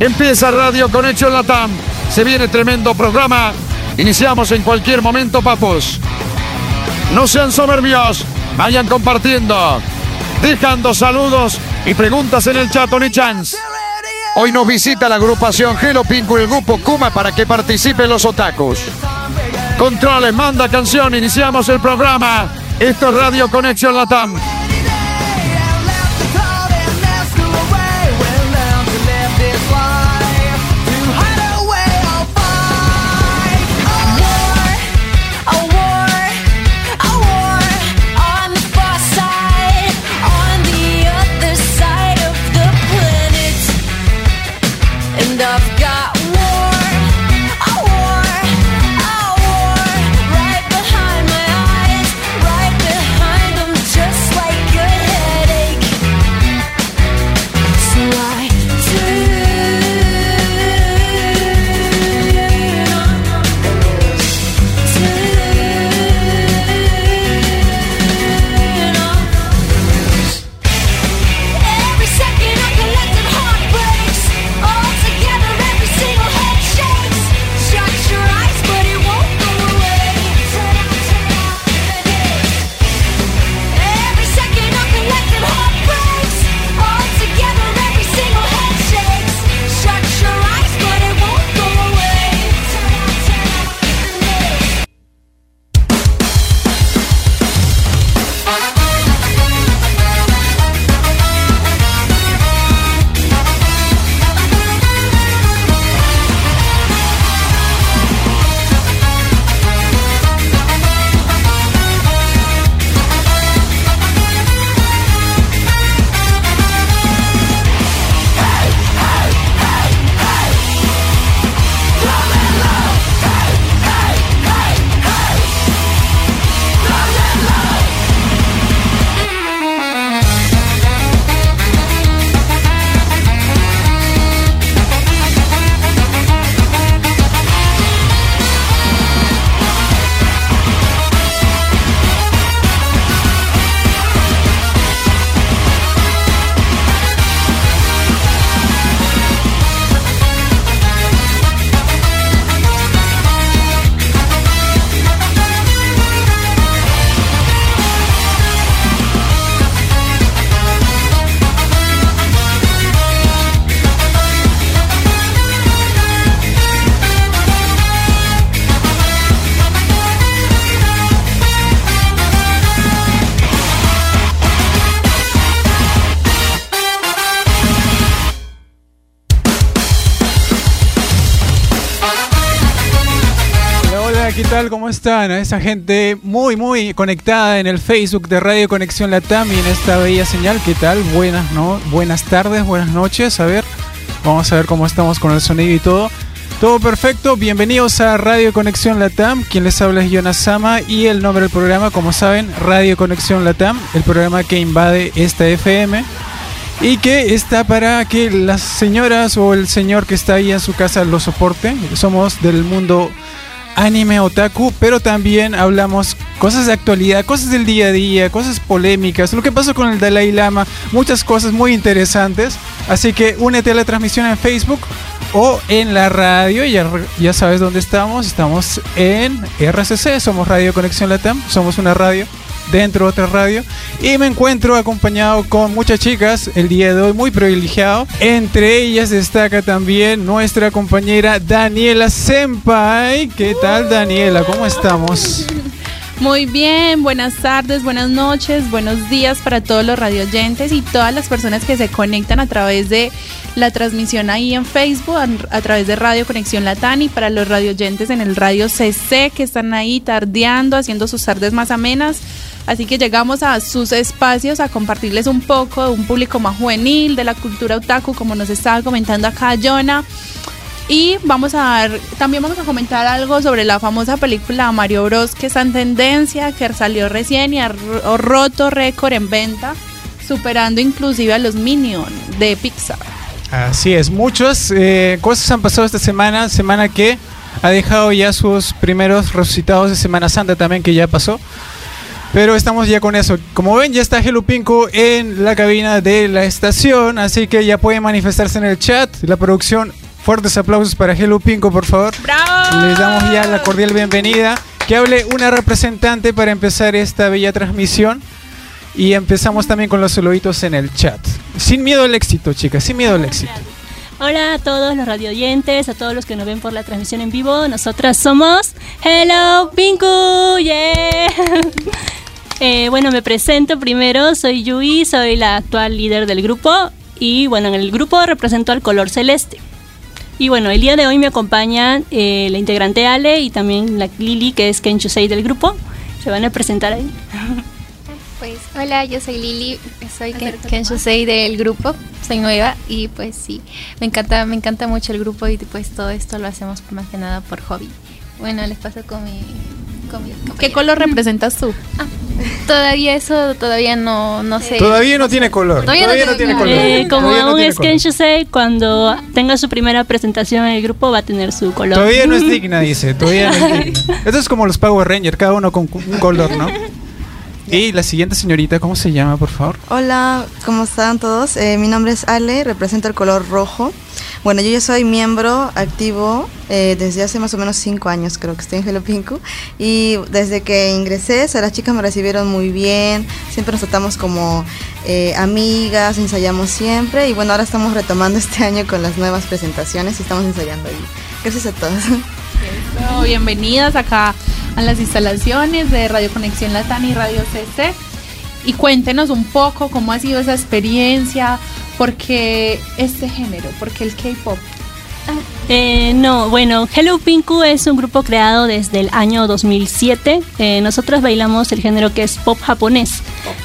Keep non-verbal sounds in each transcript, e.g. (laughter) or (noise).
Empieza Radio Conexión Latam. Se viene tremendo programa. Iniciamos en cualquier momento, papos. No sean soberbios. Vayan compartiendo. Dejando saludos y preguntas en el chat, Tony Chance. Hoy nos visita la agrupación Hello Pinku y el grupo Kuma para que participen los otakus. Controles, manda canción, iniciamos el programa. Esto es Radio Conexión Latam. ¿Cómo están? A esa gente muy, muy conectada en el Facebook de Radio Conexión Latam y en esta bella señal. ¿Qué tal? Buenas, ¿no? Buenas tardes, buenas noches. A ver, vamos a ver cómo estamos con el sonido y todo. Todo perfecto. Bienvenidos a Radio Conexión Latam. Quien les habla es Jonas Sama y el nombre del programa, como saben, Radio Conexión Latam, el programa que invade esta FM y que está para que las señoras o el señor que está ahí en su casa lo soporte. Somos del mundo anime otaku, pero también hablamos cosas de actualidad, cosas del día a día, cosas polémicas, lo que pasó con el Dalai Lama, muchas cosas muy interesantes. Así que únete a la transmisión en Facebook o en la radio, ya, ya sabes dónde estamos, estamos en RCC, somos Radio Conexión Latam, somos una radio dentro de otra radio. Y me encuentro acompañado con muchas chicas el día de hoy, muy privilegiado. Entre ellas destaca también nuestra compañera Daniela Senpai. ¿Qué tal, Daniela? ¿Cómo estamos? (laughs) Muy bien, buenas tardes, buenas noches, buenos días para todos los radioyentes y todas las personas que se conectan a través de la transmisión ahí en Facebook, a, través de Radio Conexión Latán y para los radioyentes en el radio CC que están ahí tardeando, haciendo sus tardes más amenas. Así que llegamos a sus espacios a compartirles un poco de un público más juvenil, de la cultura otaku, como nos estaba comentando acá Jonah. Y vamos a dar, también vamos a comentar algo sobre la famosa película Mario Bros. que está en tendencia, que salió recién y ha roto récord en venta, superando inclusive a los Minions de Pixar. Así es, muchas eh, cosas han pasado esta semana, semana que ha dejado ya sus primeros resucitados de Semana Santa también, que ya pasó. Pero estamos ya con eso. Como ven, ya está Hello Pinko en la cabina de la estación, así que ya pueden manifestarse en el chat. La producción, fuertes aplausos para Hello Pinko, por favor. ¡Bravo! Les damos ya la cordial bienvenida. Que hable una representante para empezar esta bella transmisión. Y empezamos también con los saluditos en el chat. Sin miedo al éxito, chicas, sin miedo al éxito. Hola a todos los radioyentes, a todos los que nos ven por la transmisión en vivo. Nosotras somos Hello Pinku. Yeah. (laughs) Eh, bueno, me presento primero. Soy Yui, soy la actual líder del grupo. Y bueno, en el grupo represento al color celeste. Y bueno, el día de hoy me acompañan eh, la integrante Ale y también la Lili, que es Kenchusei del grupo. Se van a presentar ahí. (laughs) Pues hola, yo soy Lili, soy Ken, Kenshusei del grupo, soy nueva y pues sí, me encanta, me encanta mucho el grupo y pues todo esto lo hacemos más que nada por hobby. Bueno, les paso con mi, con mi ¿Qué color representas tú? Todavía eso, todavía no, no sé. Todavía no tiene color. Todavía no tiene color. Eh, como Todavía no aún tiene es color. Kenshusei, cuando tenga su primera presentación en el grupo va a tener su color. Todavía no es (laughs) digna, dice. Todavía no es digna. (laughs) Esto es como los Power Rangers, cada uno con un color, ¿no? Y la siguiente señorita, ¿cómo se llama, por favor? Hola, ¿cómo están todos? Eh, mi nombre es Ale, represento el color rojo. Bueno, yo ya soy miembro activo eh, desde hace más o menos cinco años, creo que estoy en Hello Pinku. Y desde que ingresé, o sea, las chicas me recibieron muy bien, siempre nos tratamos como eh, amigas, ensayamos siempre. Y bueno, ahora estamos retomando este (laughs) año con las nuevas presentaciones y estamos ensayando ahí. Gracias a todos. Eso, Bienvenidas acá a las instalaciones de Radio Conexión Latam y Radio CC. Y cuéntenos un poco cómo ha sido esa experiencia, por qué este género, por qué el K-pop. Eh, no, bueno, Hello Pinku es un grupo creado desde el año 2007. Eh, nosotros bailamos el género que es pop japonés.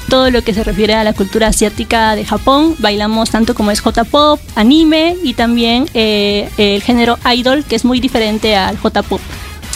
Todo lo que se refiere a la cultura asiática de Japón, bailamos tanto como es J-pop, anime y también eh, el género idol, que es muy diferente al J-pop.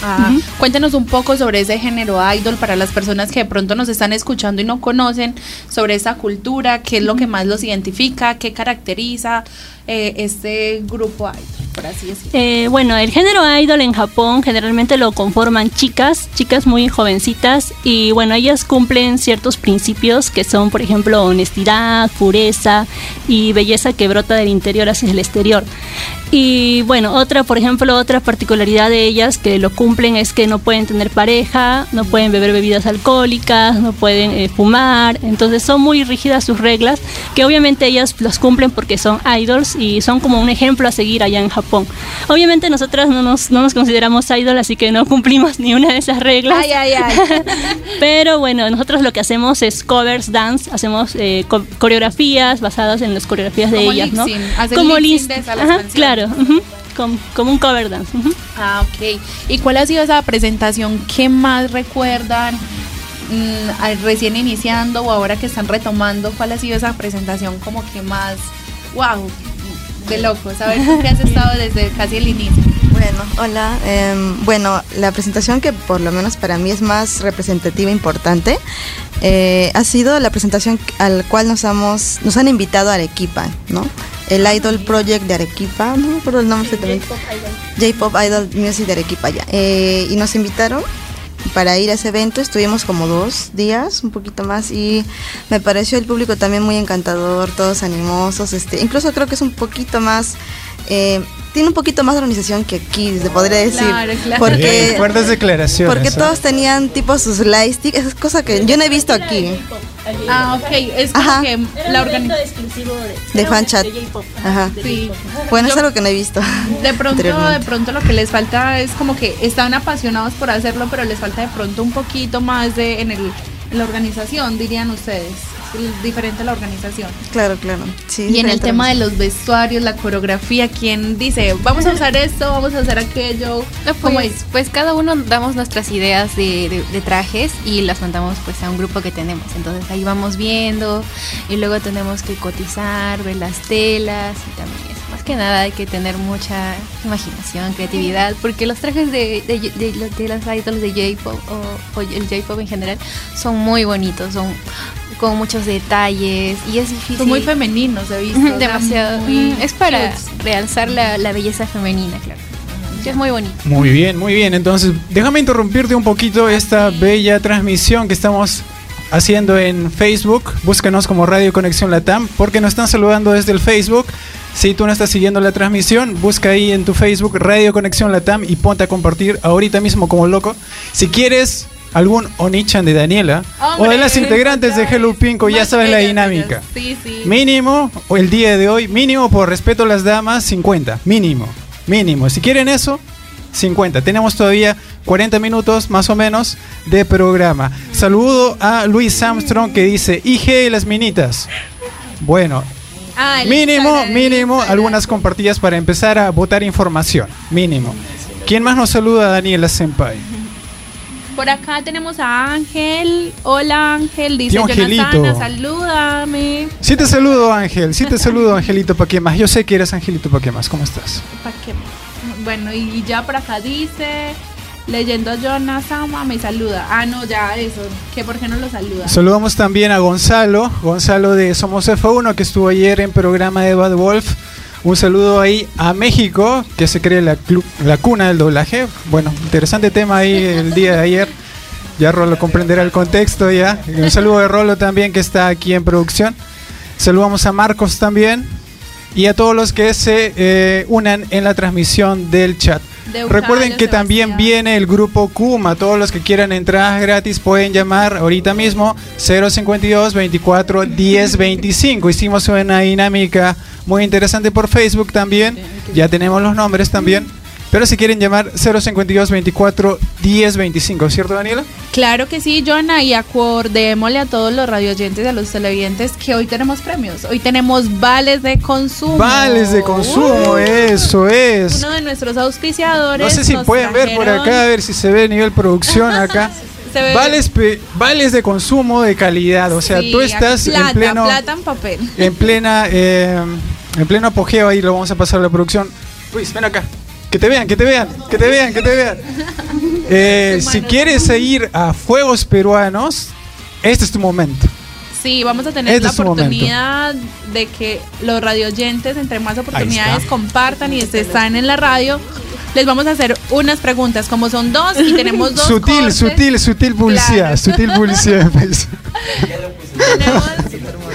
Ah, Cuéntenos un poco sobre ese género idol para las personas que de pronto nos están escuchando y no conocen sobre esa cultura, qué es lo que más los identifica, qué caracteriza eh, este grupo idol, por así decirlo. Eh, bueno, el género idol en Japón generalmente lo conforman chicas, chicas muy jovencitas y bueno, ellas cumplen ciertos principios que son, por ejemplo, honestidad, pureza y belleza que brota del interior hacia el exterior. Y bueno, otra, por ejemplo, otra particularidad de ellas que lo cumplen es que no pueden tener pareja, no pueden beber bebidas alcohólicas, no pueden eh, fumar, entonces son muy rígidas sus reglas, que obviamente ellas los cumplen porque son idols y son como un ejemplo a seguir allá en Japón. Obviamente nosotras no nos, no nos consideramos idol, así que no cumplimos (laughs) ni una de esas reglas. Ay, ay, ay. (laughs) Pero bueno, nosotros lo que hacemos es covers dance, hacemos eh, co- coreografías basadas en las coreografías de Como ellas, ¿no? Como de ajá, canciones. claro, ujú, com- como un cover dance. ujú. Ah, ok. ¿Y cuál ha sido esa presentación que más recuerdan mm, recién iniciando o ahora que están retomando? ¿Cuál ha sido esa presentación como que más, wow, de locos? A ver, tú que has estado desde casi el inicio. Bueno, hola. em, bueno, la presentación que por lo menos para mí es más representativa e importante eh, ha sido la presentación al cual nos, hemos, nos han invitado a Arequipa, ¿no? El Idol Project de Arequipa, no me acuerdo el nombre exactamente. J-Pop Idol Music de Arequipa, ya. Eh, y nos invitaron para ir a ese evento. Estuvimos como dos días, un poquito más, y me pareció el público también muy encantador, todos animosos. Este, incluso creo que es un poquito más. eh, tiene un poquito más de organización que aquí, se podría decir. Claro, claro. Porque, fuertes declaraciones. porque ¿eh? todos tenían tipo sus lightsticks, esa es cosa que yo no he visto aquí. Ah, ok. Es como Ajá. que la organización. exclusivo de, De fan chat. Ajá. Sí. Bueno, es Yo- algo que no he visto. (laughs) De pronto, de pronto lo que les falta es como que están apasionados por hacerlo, pero les falta de pronto un poquito más de en, el, en la organización, dirían ustedes. Diferente la organización. Claro, claro. Sí, Y en el tema de los vestuarios, la coreografía, ¿quién dice, vamos a usar esto, vamos a hacer aquello? No, ¿Cómo pues, es? pues cada uno damos nuestras ideas de, de- de trajes y las mandamos pues a un grupo que tenemos. Entonces ahí vamos viendo y luego tenemos que cotizar, ver las telas y también eso. Más que nada hay que tener mucha imaginación, creatividad, porque los trajes de, de, de, los- de las idols de J-pop o, o el J-pop en general son muy bonitos, son con muchos detalles y es difícil. Son muy femeninos, he visto. (laughs) Demasiado. muy es para realzar la, la belleza femenina, claro. Es muy bonito. Muy bien, muy bien. Entonces, déjame interrumpirte un poquito esta bella transmisión que estamos haciendo en Facebook. Búscanos como Radio Conexión Latam, porque nos están saludando desde el Facebook. Si tú no estás siguiendo la transmisión, busca ahí en tu Facebook Radio Conexión Latam y ponte a compartir ahorita mismo como loco. Si quieres algún Onichan de Daniela o de las integrantes de Hello Pinko, ya sabes la dinámica. Sí, sí. Mínimo, o el día de hoy, mínimo por respeto a las damas, 50. Mínimo, mínimo. Si quieren eso, 50. Tenemos todavía 40 minutos más o menos de programa. Saludo a Luis Armstrong que dice, IG las minitas. Bueno, Ah, mínimo, mínimo, algunas compartidas para empezar a votar información. Mínimo. ¿Quién más nos saluda, Daniela Senpai? Por acá tenemos a Ángel. Hola Ángel, dice. Jonathan, salúdame. Sí te saludo, Ángel. Sí te saludo, Angelito Paquemas. Yo sé que eres Angelito Paquemas. ¿Cómo estás? ¿Pa' qué? Bueno, y ya por acá dice, leyendo a Jonas Sama, me saluda. Ah, no, ya eso, que por qué no lo saluda. Saludamos también a Gonzalo, Gonzalo de Somos F1, que estuvo ayer en programa de Bad Wolf. Un saludo ahí a México, que se cree la, cuna del doblaje. Bueno, interesante tema ahí el día de ayer. Ya Rolo comprenderá el contexto ya. Un saludo de Rolo también, que está aquí en producción. Saludamos a Marcos también. Y a todos los que se eh, unan en la transmisión del chat. De Recuerden que también viene el grupo Kuma. Todos los que quieran entradas gratis pueden llamar ahorita mismo 052 24 10 25. Hicimos una dinámica muy interesante por Facebook también. Ya tenemos los nombres también. Pero si quieren llamar 052 24 10 25, ¿cierto Daniela? Claro que sí, Jonah, y acordémosle a todos los radioyentes y a los televidentes que hoy tenemos premios. Hoy tenemos vales de consumo. Vales de consumo, Uh, eso es. Uno de nuestros auspiciadores. No sé si pueden ver por acá, a ver si se ve nivel producción acá. (laughs) Se ve- Vales, vales de consumo de calidad, o sea, Sí, tú estás plata, en pleno plata en papel. en plena eh, en pleno apogeo ahí lo vamos a pasar a la producción. Luis, ven acá. Que te vean, que te vean, que te vean, que te vean. (laughs) Eh, si quieres ir a Fuegos Peruanos, este es tu momento. Sí, vamos a tener Este la momento. oportunidad de que los radioyentes, entre más oportunidades, compartan y se están en la radio. Les vamos a hacer unas preguntas, como son dos y tenemos (laughs) dos. Sutil, cortes. sutil, sutil publicidad, Claro. sutil publicidad. (laughs) tenemos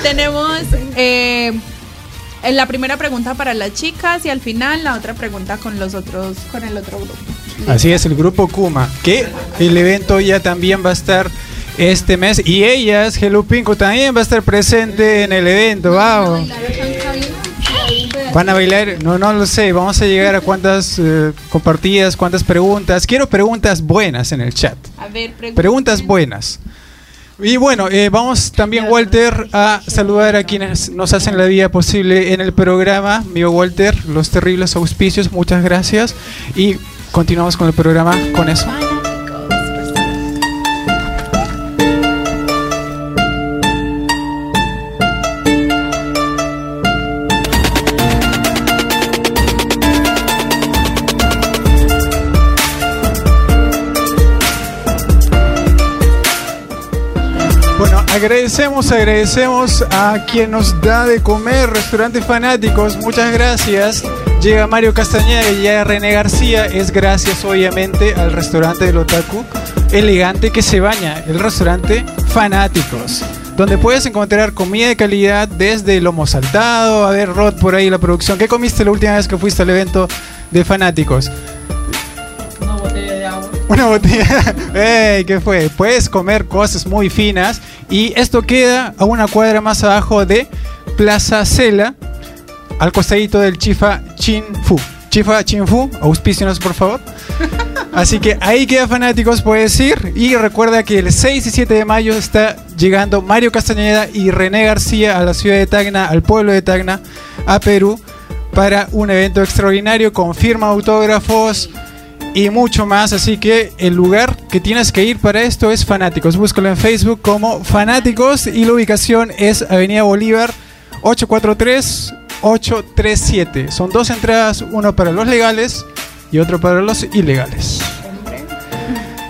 tenemos eh, la primera pregunta para las chicas y al final la otra pregunta con los otros, con el otro grupo. Así es, el grupo Kuma, que el evento ya también va a estar este mes y ellas, Hello Pinko, también va a estar presente en el evento, vamos. Van a bailar, no, no lo sé, vamos a llegar a cuántas eh, compartidas, cuántas preguntas. Quiero preguntas buenas en el chat, A ver, pregunten. preguntas buenas. Y bueno, eh, vamos también, Walter, a saludar a quienes nos hacen la vida posible en el programa. Mío Walter, los terribles auspicios, muchas gracias. Y continuamos con el programa con eso. Agradecemos, agradecemos a quien nos da de comer, Restaurantes Fanáticos, muchas gracias. Llega Mario Castañeda y llega René García, es gracias obviamente al restaurante del Otaku, elegante que se baña, el restaurante Fanáticos, donde puedes encontrar comida de calidad desde lomo saltado, a ver Rod por ahí la producción. ¿Qué comiste la última vez que fuiste al evento de Fanáticos? Una botella. (laughs) ¡Ey! ¿Qué fue? Puedes comer cosas muy finas. Y esto queda a una cuadra más abajo de Plaza Cela, al costadito del Chifa Chin Fu. Chifa Chin Fu, auspícianos por favor. (laughs) Así que ahí queda fanáticos, puedes ir. Y recuerda que el 6 y 7 de mayo está llegando Mario Castañeda y René García a la ciudad de Tacna, al pueblo de Tacna, a Perú, para un evento extraordinario con firma, autógrafos y mucho más. Así que el lugar que tienes que ir para esto es Fanáticos. Búscalo en Facebook como Fanáticos y la ubicación es Avenida Bolívar 843-837. Son dos entradas, uno para los legales y otro para los ilegales.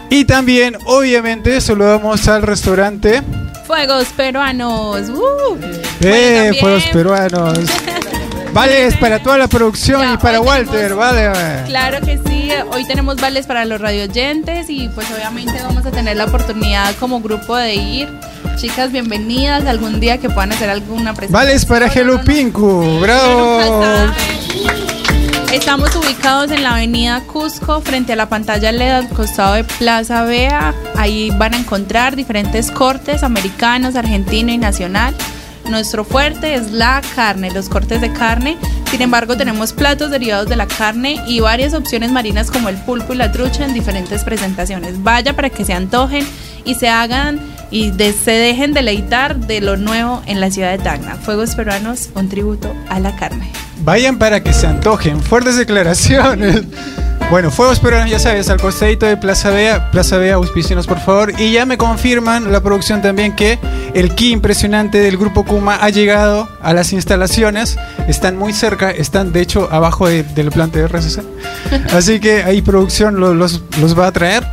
Y también, obviamente, saludamos al restaurante. Fuegos peruanos. ¡uh! ¡Eh, fuegos peruanos! (laughs) Vale, es para toda la producción Ya, y para Walter, tenemos- vale. Claro que sí, hoy tenemos vales para los radioyentes y pues obviamente vamos a tener la oportunidad como grupo de ir Chicas, bienvenidas. Algún día que puedan hacer alguna presentación. Vales para Hello Pinku. Bravo. Estamos ubicados en la avenida Cusco, frente a la pantalla LED al costado de Plaza Vea. Ahí van a encontrar diferentes cortes americanos, argentino y nacional. Nuestro fuerte es la carne, los cortes de carne. Sin embargo, tenemos platos derivados de la carne y varias opciones marinas como el pulpo y la trucha en diferentes presentaciones. Vaya para que se antojen y se hagan y se dejen deleitar de lo nuevo en la ciudad de Tacna. Fuegos peruanos, un tributo a la carne. Vayan para que se antojen. Fuertes declaraciones. Bueno, Fuegos Peruanos, ya sabes, al costadito de Plaza Vea. Plaza Vea, auspícianos por favor. Y ya me confirman la producción también que el ki impresionante del grupo Kuma ha llegado a las instalaciones. Están muy cerca, están de hecho abajo de- del plante de RCC. (laughs) Así que ahí producción lo- los, los va a traer.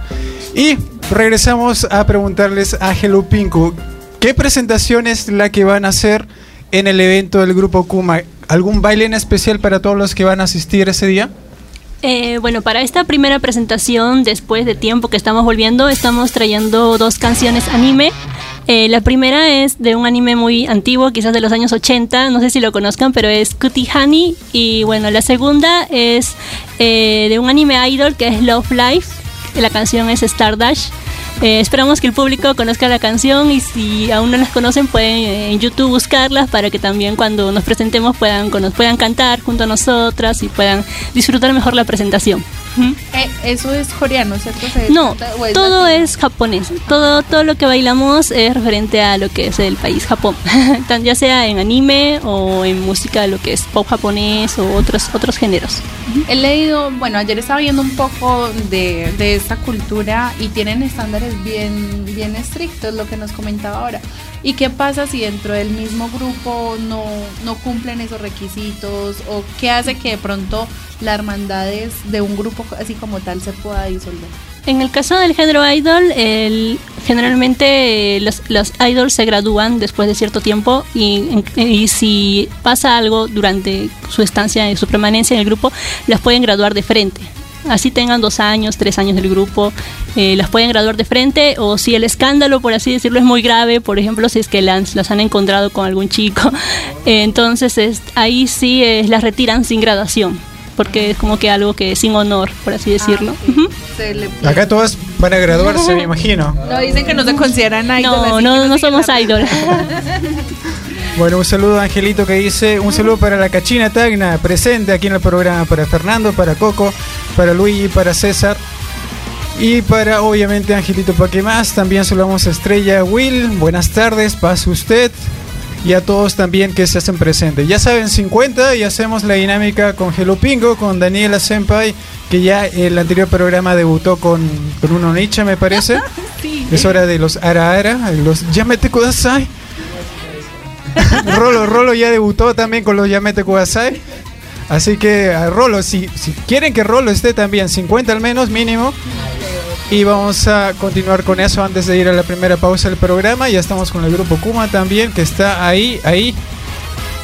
Y regresamos a preguntarles a Hello Pinku, ¿qué presentación es la que van a hacer en el evento del grupo Kuma? ¿Algún baile en especial para todos los que van a asistir ese día? Eh, bueno, para esta primera presentación, después de tiempo que estamos volviendo, estamos trayendo dos canciones anime. Eh, la primera es de un anime muy antiguo, quizás de los años 80, no sé si lo conozcan, pero es Cutie Honey. Y bueno, la segunda es eh, de un anime idol que es Love Life. La canción es Stardust. Eh, esperamos que el público conozca la canción y si aún no las conocen pueden eh, en YouTube buscarlas para que también cuando nos presentemos puedan, puedan cantar junto a nosotras y puedan disfrutar mejor la presentación. Eh, eso es coreano, ¿cierto? ¿Se No, es todo latino? es japonés. Todo, todo lo que bailamos es referente a lo que es el país Japón. (laughs) Tan- ya sea en anime o en música, lo que es pop japonés o otros, otros géneros. He leído, bueno, ayer estaba viendo un poco de, de esta cultura y tienen estándares bien, bien estrictos, lo que nos comentaba ahora. ¿Y qué pasa si dentro del mismo grupo no, no cumplen esos requisitos? ¿O qué hace que de pronto la hermandad de un grupo así como tal se pueda disolver? En el caso del género idol, el- generalmente los, los idols se gradúan después de cierto tiempo y, y si pasa algo durante su estancia, su permanencia en el grupo, las pueden graduar de frente. Así tengan dos años, tres años del grupo, eh, las pueden graduar de frente o si el escándalo, por así decirlo, es muy grave, por ejemplo, si es que las, las han encontrado con algún chico, (laughs) eh, entonces es- ahí sí eh, las retiran sin graduación, porque es como que algo que es sin honor, por así decirlo. Ah. Se le- Acá todas van a graduarse, me (laughs) imagino. No, dicen que no se consideran idol. No, no, no somos idol. (laughs) Bueno, un saludo a Angelito que dice, un saludo para la Cachina Tagna, presente aquí en el programa, para Fernando, para Coco, para Luigi, para César. Y para obviamente Angelito para qué más, también saludamos a Estrella Will, buenas tardes, pase usted. Y a todos también que se hacen presentes. Ya saben, 50 y hacemos la dinámica con Hello Pingo, con Daniela Senpai, que ya el anterior programa debutó con, con un Onicha, me parece. (laughs) Es hora de los Ara Ara, los Yamete Kudasai. (laughs) Rolo, Rolo ya debutó también con los Yamete Kudasai. Así que Rolo, si, si quieren que Rolo esté también, 50 al menos mínimo. Y vamos a continuar con eso antes de ir a la primera pausa del programa. Ya estamos con el grupo Kuma también, que está ahí, ahí.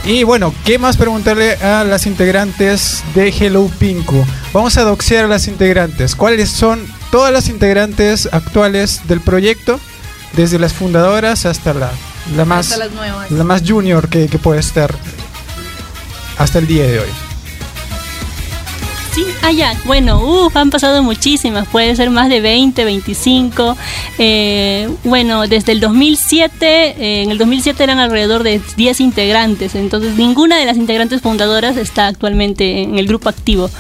Y bueno, ¿qué más preguntarle a las integrantes de Hello Pinku? Vamos a doxear a las integrantes. ¿Cuáles son todas las integrantes actuales del proyecto? Desde las fundadoras hasta la, la más la más junior que, que puede estar hasta el día de hoy. Ah, ya. Bueno, han pasado muchísimas. Puede ser más de 20, 25. Eh, bueno, desde el 2007, eh, en el 2007 eran alrededor de 10 integrantes. Entonces, ninguna de las integrantes fundadoras está actualmente en el grupo activo.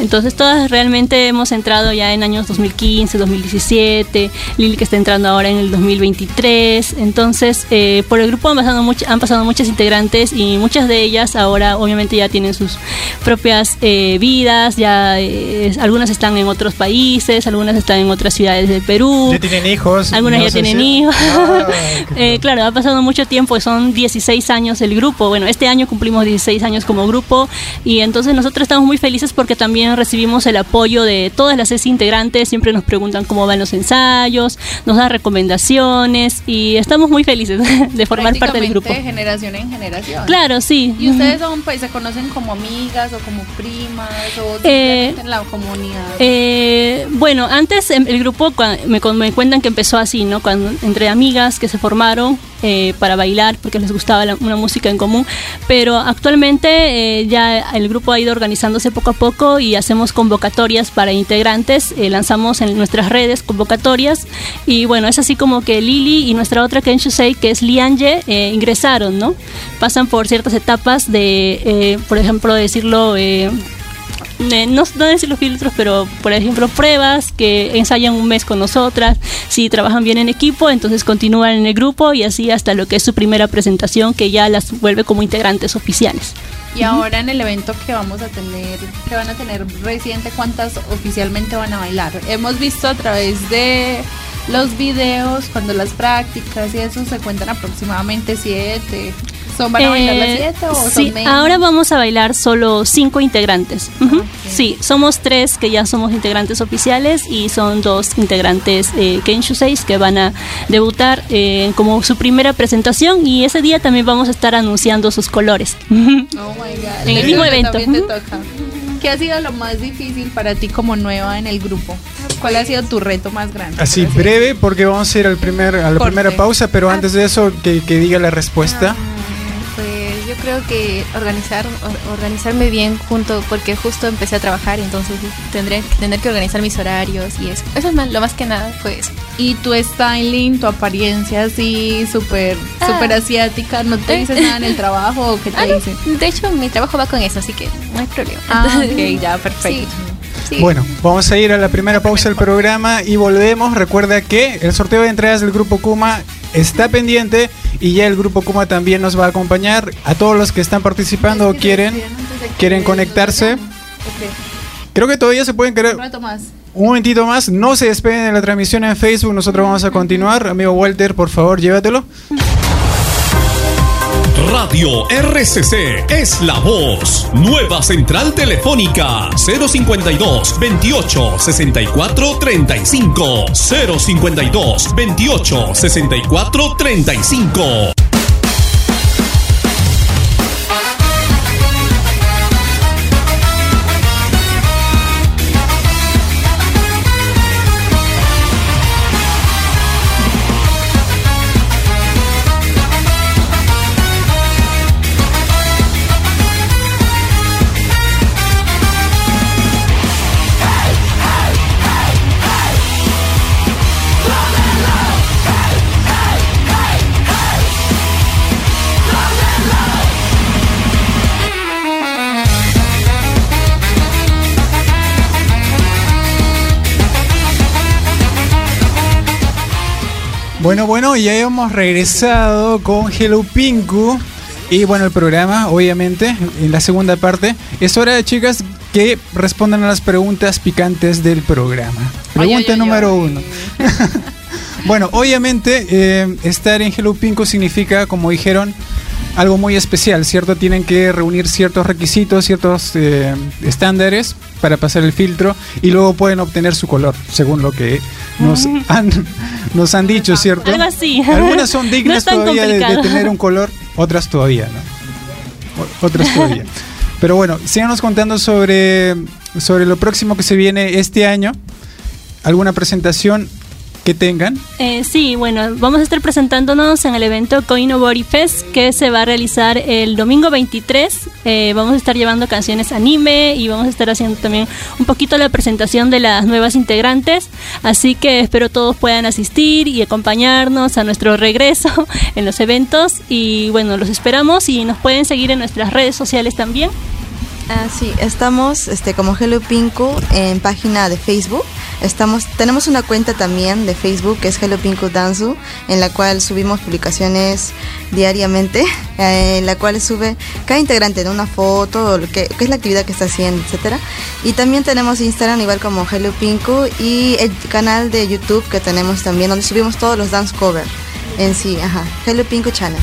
Entonces, todas realmente hemos entrado ya en años 2015, 2017. Lili que está entrando ahora en el 2023. Entonces, eh, por el grupo han pasado, much- han pasado muchas integrantes y muchas de ellas ahora obviamente ya tienen sus propias eh, vidas, ya eh, algunas están en otros países, algunas están en otras ciudades del Perú. Ya tienen hijos. Algunas ¿no ya tienen si- hijos. Ah, (laughs) Eh, claro, ha pasado mucho tiempo, son 16 años el grupo. Bueno, este año cumplimos 16 años como grupo y entonces nosotros estamos muy felices porque también recibimos el apoyo de todas las seis integrantes. Siempre nos preguntan cómo van los ensayos, nos dan recomendaciones y estamos muy felices (laughs) de formar parte del grupo. Generación en generación. Claro, sí. ¿Y ustedes son, pues, se conocen como amigas o como primas o Eh, en la comunidad? Eh, bueno, antes em, el grupo me, me cuentan que empezó así, ¿no? Cuando entre amigas que se formaron eh, para bailar porque les gustaba la- una música en común, pero actualmente eh, ya el grupo ha ido organizándose poco a poco y hacemos convocatorias para integrantes, lanzamos en nuestras redes convocatorias y bueno, es así como que Lili y nuestra otra Kenshusei, que es Lianje, ingresaron, ¿no? Pasan por ciertas etapas de, por ejemplo, decirlo... eh, no, no decir los filtros, pero por ejemplo pruebas que ensayan un mes con nosotras, si trabajan bien en equipo, entonces continúan en el grupo y así hasta lo que es su primera presentación que ya las vuelve como integrantes oficiales. Y ahora en el evento que vamos a tener, que van a tener reciente, ¿cuántas oficialmente van a bailar? Hemos visto a través de los videos, cuando las prácticas y eso se cuentan aproximadamente siete. ¿Son, ¿Van a bailar las Eh, siete o sí, son menos? ahora vamos a bailar solo cinco integrantes. Ujú. Sí, somos tres que ya somos integrantes oficiales y son dos integrantes eh, Kenshu 6 que van a debutar eh, como su primera presentación y ese día también vamos a estar anunciando sus colores. (laughs) Oh my God. En el mismo evento. te toca. ¿Qué ha sido lo más difícil para ti como nueva en el grupo? ¿Cuál ha sido tu reto más grande? Así, breve, porque vamos a ir al primer, a la Corte. primera pausa, pero antes de eso, que, que diga la respuesta. Pues yo creo que organizar, or- organizarme bien junto, porque justo empecé a trabajar, entonces tendré que tener que organizar mis horarios y eso. Eso es más- lo más que nada, pues. Y tu styling, tu apariencia así súper Ah. súper asiática, ¿no te dices nada en el trabajo o qué te Ah, no, dicen? de hecho, mi trabajo va con eso, así que no hay problema. Ah, ok, (laughs) ya, perfecto. sí, sí. Bueno, vamos a ir a la primera pausa del programa y volvemos. Recuerda que el sorteo de entradas del Grupo Kuma está pendiente y ya el Grupo Kuma también nos va a acompañar. A todos los que están participando o quieren, quieren conectarse. Creo que todavía se pueden más. un momentito más. No se despeguen de la transmisión en Facebook. Nosotros vamos a continuar. Amigo Walter, por favor, llévatelo. (laughs) Radio RCC es la voz. Nueva central telefónica 052 28 64 35 052 28 64 35 Bueno, bueno, ya hemos regresado con Hello Pinku. Y bueno, el programa, obviamente, en la segunda parte, es hora de chicas que respondan a las preguntas picantes del programa. Pregunta Ay, número ay. uno. (laughs) bueno, obviamente, eh, estar en Hello Pinku significa, como dijeron, algo muy especial, ¿cierto? Tienen que reunir ciertos requisitos, ciertos eh, estándares para pasar el filtro y luego pueden obtener su color, según lo que nos han, nos han dicho, ¿cierto? Algo así. Algunas son (laughs) dignas todavía de, tener un color, otras todavía, ¿no? O- Otras todavía. (laughs) Pero bueno, síganos contando sobre, sobre lo próximo que se viene este año. ¿Alguna presentación que tengan? Eh, sí, bueno, vamos a estar presentándonos en el evento Coino Body Fest que se va a realizar el domingo 23. Eh, vamos a estar llevando canciones anime y vamos a estar haciendo también un poquito la presentación de las nuevas integrantes. Así que espero todos puedan asistir y acompañarnos a nuestro regreso (laughs) en los eventos. Y bueno, los esperamos y nos pueden seguir en nuestras redes sociales también. Ah, sí, estamos este, como Hello Pinku en página de Facebook. Estamos, tenemos una cuenta también de Facebook que es Hello Pinku Danzu, en la cual subimos publicaciones diariamente, (laughs) eh, en la cual sube cada integrante en una foto, lo que, qué es la actividad que está haciendo, etcétera. Y también tenemos Instagram igual como Hello Pinku y el canal de YouTube que tenemos también, donde subimos todos los dance cover en sí, ajá, Hello Pinku Channel.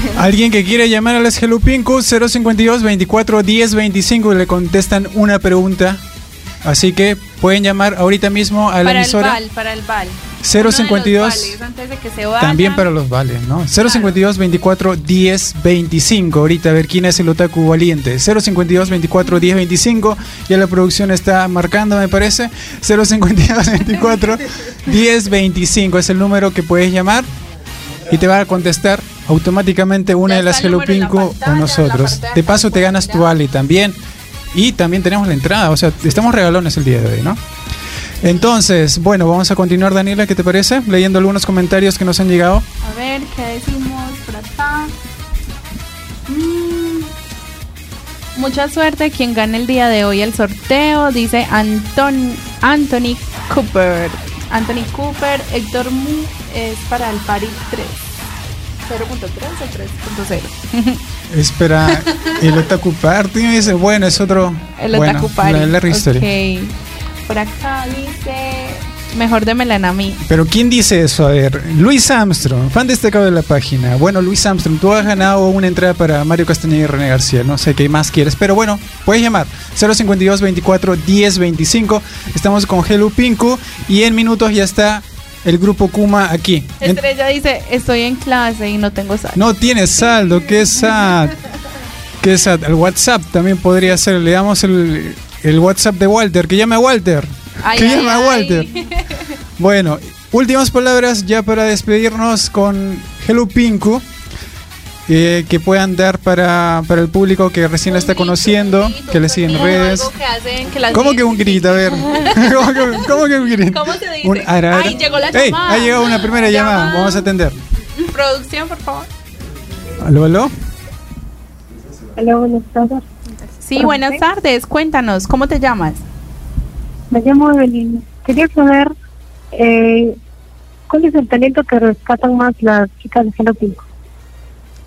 (laughs) Alguien que quiere llamar a las Hello Pinku 052 24 10 25 y le contestan una pregunta. Así que pueden llamar ahorita mismo a la Para el emisora. bal, para el bal. 052 vales, antes de que se vayan. También para los vales, ¿no? 052 24 10 25. Ahorita a ver quién es el otaku valiente. 052 24 10 25. Ya la producción está marcando, me parece. 052 24 10 25 es el número que puedes llamar y te va a contestar automáticamente una Ya de las Hello la Pinko pantalla, la nosotros. pantalla De paso te ganas tu vale también. Y también tenemos la entrada, o sea, estamos regalones el día de hoy, ¿no? Entonces, bueno, vamos a continuar, Daniela, ¿qué te parece? Leyendo algunos comentarios que nos han llegado. A ver, ¿qué decimos por acá? Mm. Mucha suerte quien gane el día de hoy el sorteo, dice Anton, Anthony Cooper. Anthony Cooper, Héctor Mu es para el Paris 3. 0.3 o 3.0. Espera, el Otaku Party me dice, bueno, es otro. El bueno, Otaku Party. La, la historia. Ok. Por acá dice, mejor démela a mí. Pero ¿quién dice eso? A ver, Luis Armstrong, fan destacado de la página. Bueno, Luis Armstrong, tú has ganado una entrada para Mario Castañeda y René García. No sé qué más quieres, pero bueno, puedes llamar 052 24 10 25. Estamos con Hello Pinku y en minutos ya está el grupo Kuma aquí. Estrella dice, estoy en clase y no tengo sal. no tienes saldo, qué sad. Qué sad. El WhatsApp también podría ser. Le damos el, el WhatsApp de Walter. Que llame a Walter. Ay, que ay, llame a. Walter. Bueno, últimas palabras ya para despedirnos con Hello Pinku. Eh, que puedan dar para, para el público que recién la está conociendo, que le sigue en redes. Que hacen que las ¿Cómo que un grito? A ver. (laughs) ¿Cómo que, cómo que un grito? ¿Cómo se dice? Un. Ay, llegó la Ey, llamada. ha llegado una primera llamada. Llamada. Vamos a atender. Producción, por favor. ¿Aló, aló? Hola, buenas tardes. Sí, buenas tardes. Cuéntanos, ¿cómo te llamas? Me llamo Evelyn. Quería saber eh, cuál es el talento que rescatan más las chicas de Hello Pink.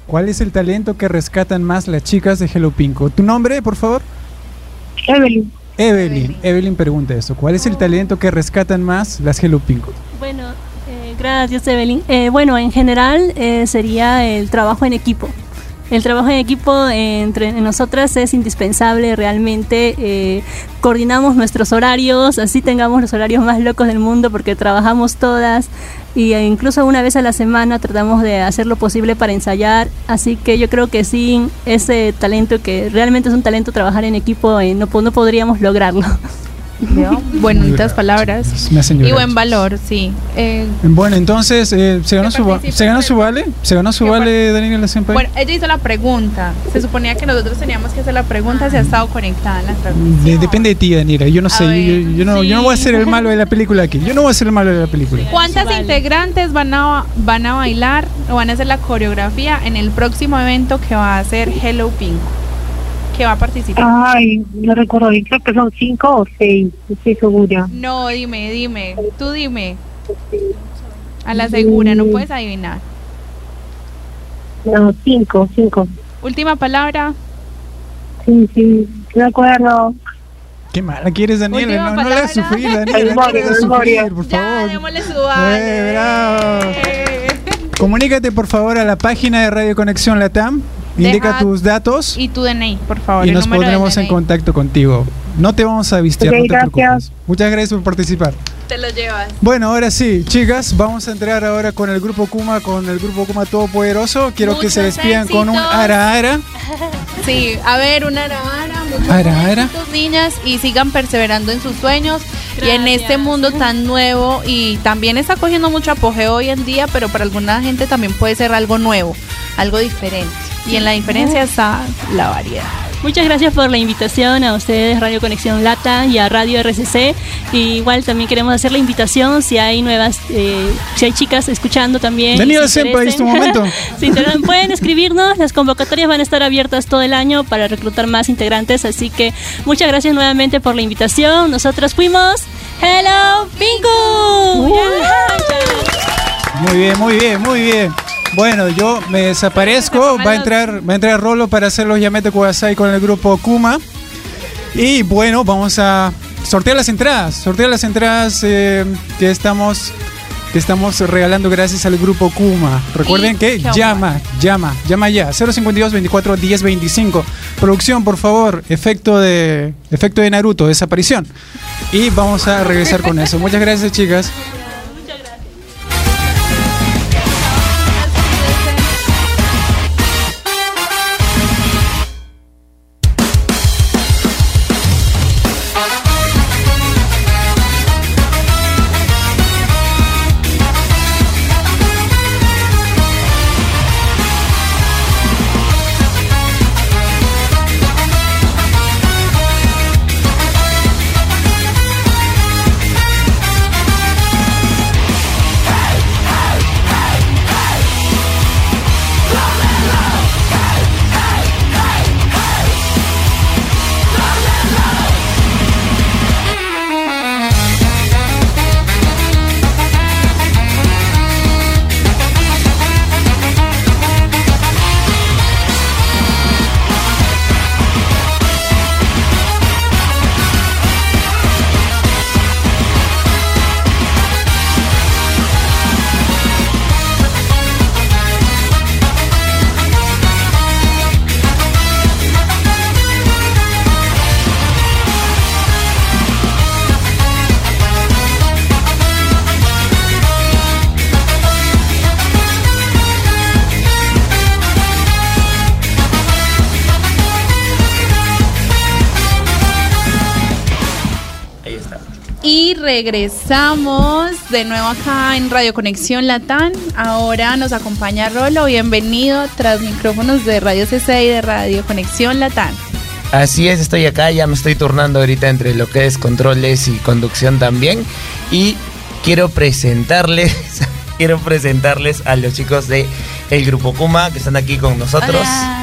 ¿Cuál es el talento que rescatan más las chicas de Hello Pinko? ¿Tu nombre, por favor? Evelyn. Evelyn. Evelyn pregunta eso. ¿Cuál es el talento que rescatan más las Hello Pinko? Bueno, eh, gracias Evelyn. Eh, bueno, en general eh, sería el trabajo en equipo. El trabajo en equipo entre nosotras es indispensable realmente. eh, coordinamos nuestros horarios, así tengamos los horarios más locos del mundo porque trabajamos todas y e incluso una vez a la semana tratamos de hacer lo posible para ensayar. Así que yo creo que sin ese talento que realmente es un talento trabajar en equipo, eh, no, no podríamos lograrlo. (laughs) ¿Vio? (laughs) Bonitas palabras. Me hacen Y buen valor, sí. Eh, Bueno, entonces, eh, ¿se, ganó su, ¿se ganó su vale? ¿Se ganó su vale, Daniela Senpai? bueno, ella hizo la pregunta. Se suponía que nosotros teníamos que hacer la pregunta si ha estado conectada en la transmisión. De- depende de ti, Daniela. Yo no A sé. yo- ver, yo, yo no, yo no voy a ser el malo de la película aquí. Yo no voy a ser el malo de la película. (laughs) ¿Cuántas Vale. integrantes van a, van a bailar o van a hacer la coreografía en el próximo evento que va a hacer Hello Pink? Que va a participar. Ay, no recuerdo bien, creo que son cinco o seis, no estoy segura. No, dime, dime. Tú dime. A la segura, no puedes adivinar. No, cinco, cinco. Última palabra. Sí, sí, me acuerdo. Qué mala quieres, Daniela. No, no la hagas sufrir, (laughs) Daniela. No la sufrir, por Ya, favor. démosle su vale. Eh, bravo. (laughs) Comunícate, por favor, a la página de Radio Conexión Latam. Indica Deja- tus datos Y tu DNI, por favor. y nos pondremos en contacto contigo. No te vamos a vistear, Ok, no te gracias. preocupes. Muchas gracias por participar. Te lo llevas. Bueno, ahora sí, chicas, vamos a entrar ahora con el grupo Kuma, con el grupo Kuma Todopoderoso. Quiero que se despidan con un ara ara. (laughs) Sí, a ver, arabara, muchos Ara, ara. éxitos, niñas, y sigan perseverando en sus sueños y en Gracias. este mundo tan nuevo y también está cogiendo mucho apogeo hoy en día, pero para alguna gente también puede ser algo nuevo, algo diferente. Y en la diferencia está la variedad. Muchas gracias por la invitación a ustedes, Radio Conexión Lata y a Radio RCC. Y igual también queremos hacer la invitación si hay nuevas, eh, si hay chicas escuchando también. Se Senpai, es tu interesen. momento. (laughs) Si interesan, pueden escribirnos, las convocatorias van a estar abiertas todo el año para reclutar más integrantes. Así que muchas gracias nuevamente por la invitación. Nosotros fuimos Hello Pinku. Muy bien, muy bien, muy bien. Bueno, yo me desaparezco. Va a entrar, va a entrar Rolo para hacer los Yamete Kudasai con el grupo Kuma. Y bueno, vamos a sortear las entradas. Sortear las entradas eh, que estamos que estamos regalando gracias al grupo Kuma. Recuerden que llama. llama, llama, llama ya. 052 24 10 25. Producción, por favor, efecto de efecto de Naruto, desaparición. Y vamos a regresar con eso. Muchas gracias, chicas. Regresamos de nuevo acá en Radio Conexión Latán. Ahora nos acompaña Rolo. Bienvenido tras micrófonos de Radio CC y de Radio Conexión Latán. Así es, estoy acá, ya me estoy turnando ahorita entre lo que es controles y conducción también. Y quiero presentarles, (laughs) quiero presentarles a los chicos de el Grupo Kuma que están aquí con nosotros. Hola.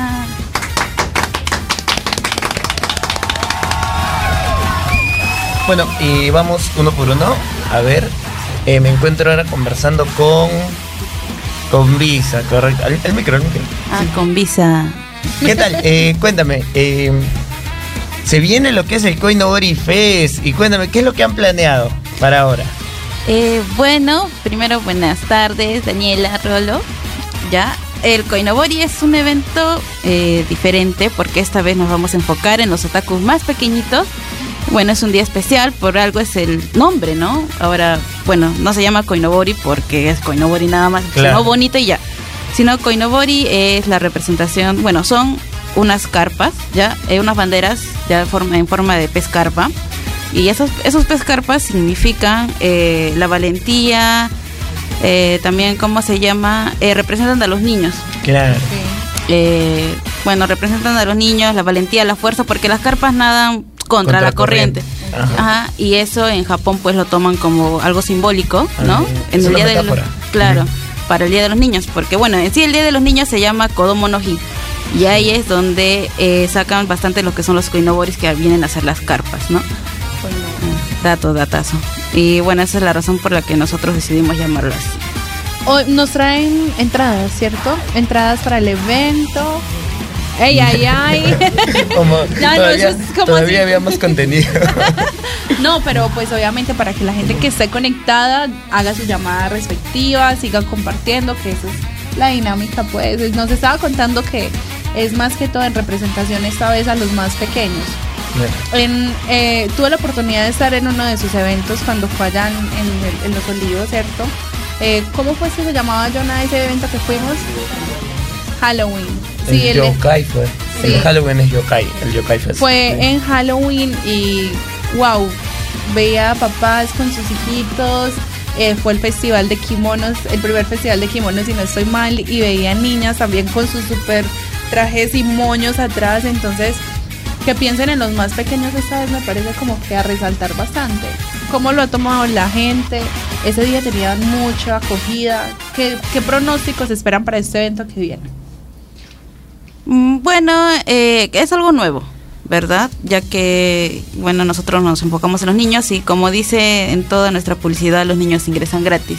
Bueno, y vamos uno por uno. A ver, eh, me encuentro ahora conversando con. Con Visa, correcto. El, el micro, el micro. Ah, con visa. ¿Qué tal? (laughs) Eh, cuéntame, eh, se viene lo que es el Coinobori Fest y cuéntame, ¿qué es lo que han planeado para ahora? Eh, bueno, primero buenas tardes, Daniela Rolo. Ya, el Koinobori es un evento eh, diferente porque esta vez nos vamos a enfocar en los otakus más pequeñitos. Bueno, es un día especial, por algo es el nombre, ¿no? Ahora, bueno, no se llama Koinobori porque es Koinobori nada más, Claro. sino bonito y ya. Sino Koinobori es la representación, bueno, son unas carpas, ya, eh, unas banderas ya en forma, en forma de pez carpa. Y esos, esos pez carpas significan eh, la valentía, eh, también, ¿cómo se llama? Eh, representan a los niños. Claro. Eh, bueno, representan a los niños, la valentía, la fuerza, porque las carpas nadan contra, Contra la corriente. corriente. Ajá. Y eso en Japón pues lo toman como algo simbólico, Ah, ¿no? En Es el día de los, claro, para el día de los niños, porque bueno, en sí el día de los niños se llama Kodomo no Hi. Y ahí es donde eh, sacan bastante lo que son los koinoboris que vienen a hacer las carpas, ¿no? Dato, datazo. Y bueno, esa es la razón por la que nosotros decidimos llamarlo así. Hoy nos traen entradas, ¿cierto? Entradas para el evento. ¡Ey, ay, ay! (laughs) Como no, todavía, eso es como todavía si- habíamos contenido. (laughs) No, pero pues obviamente para que la gente que esté conectada haga su llamada respectiva, sigan compartiendo, que esa es la dinámica, pues. Nos estaba contando que es más que todo en representación esta vez a los más pequeños. En, eh, tuve la oportunidad de estar en uno de sus eventos cuando fue allá en, en el- en Los Olivos, ¿cierto? Eh, ¿Cómo fue que se llamaba Jonah ese evento que fuimos? Halloween. Sí, el Yokai fue. Sí. El Halloween es Yokai. El Yokai Fest. fue Sí. en Halloween y wow, veía a papás con sus hijitos. eh, fue el festival de kimonos, el primer festival de kimonos, si no estoy mal, y veía niñas también con sus super trajes y moños atrás. Entonces, que piensen en los más pequeños esta vez me parece como que a resaltar bastante. ¿Cómo lo ha tomado la gente? Ese día tenían mucha acogida. ¿Qué, qué pronósticos esperan para este evento que viene? Mm, Bueno, eh, es algo nuevo, ¿verdad? Ya que, bueno, nosotros nos enfocamos en los niños y como dice en toda nuestra publicidad, los niños ingresan gratis.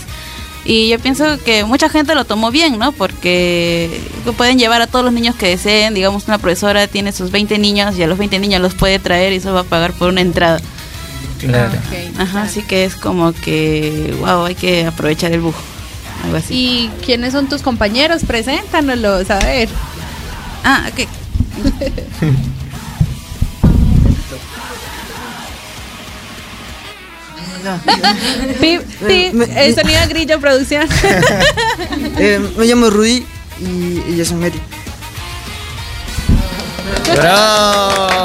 Y yo pienso que mucha gente lo tomó bien, ¿no? Porque pueden llevar a todos los niños que deseen. Digamos, una profesora tiene sus 20 niños y a los 20 niños los puede traer y eso va a pagar por una entrada. Claro. Ah, Ajá, así que es como que, wow, hay que aprovechar el bujo. Algo así. ¿Y quiénes son tus compañeros? Preséntanoslos, a ver. Ah, ok. (laughs) Pip, pip, el sonido de grillo producción. (laughs) Eh, me llamo Rudy y ella es Mary. ¡Bravo!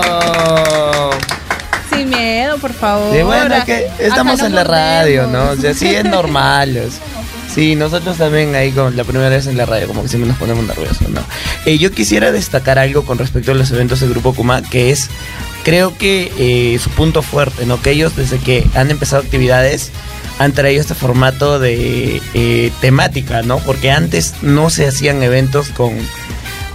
Sin miedo, por favor. Sí, bueno, que estamos en la radio, ¿no? O sea, sí es normal. o (laughs) sea, Sí, nosotros también ahí con la primera vez en la radio, como que siempre nos ponemos nerviosos, ¿no? Eh, yo quisiera destacar algo con respecto a los eventos del Grupo Kuma, que es, creo que eh, su punto fuerte, ¿no? Que ellos desde que han empezado actividades han traído este formato de eh, temática, ¿no? Porque antes no se hacían eventos con,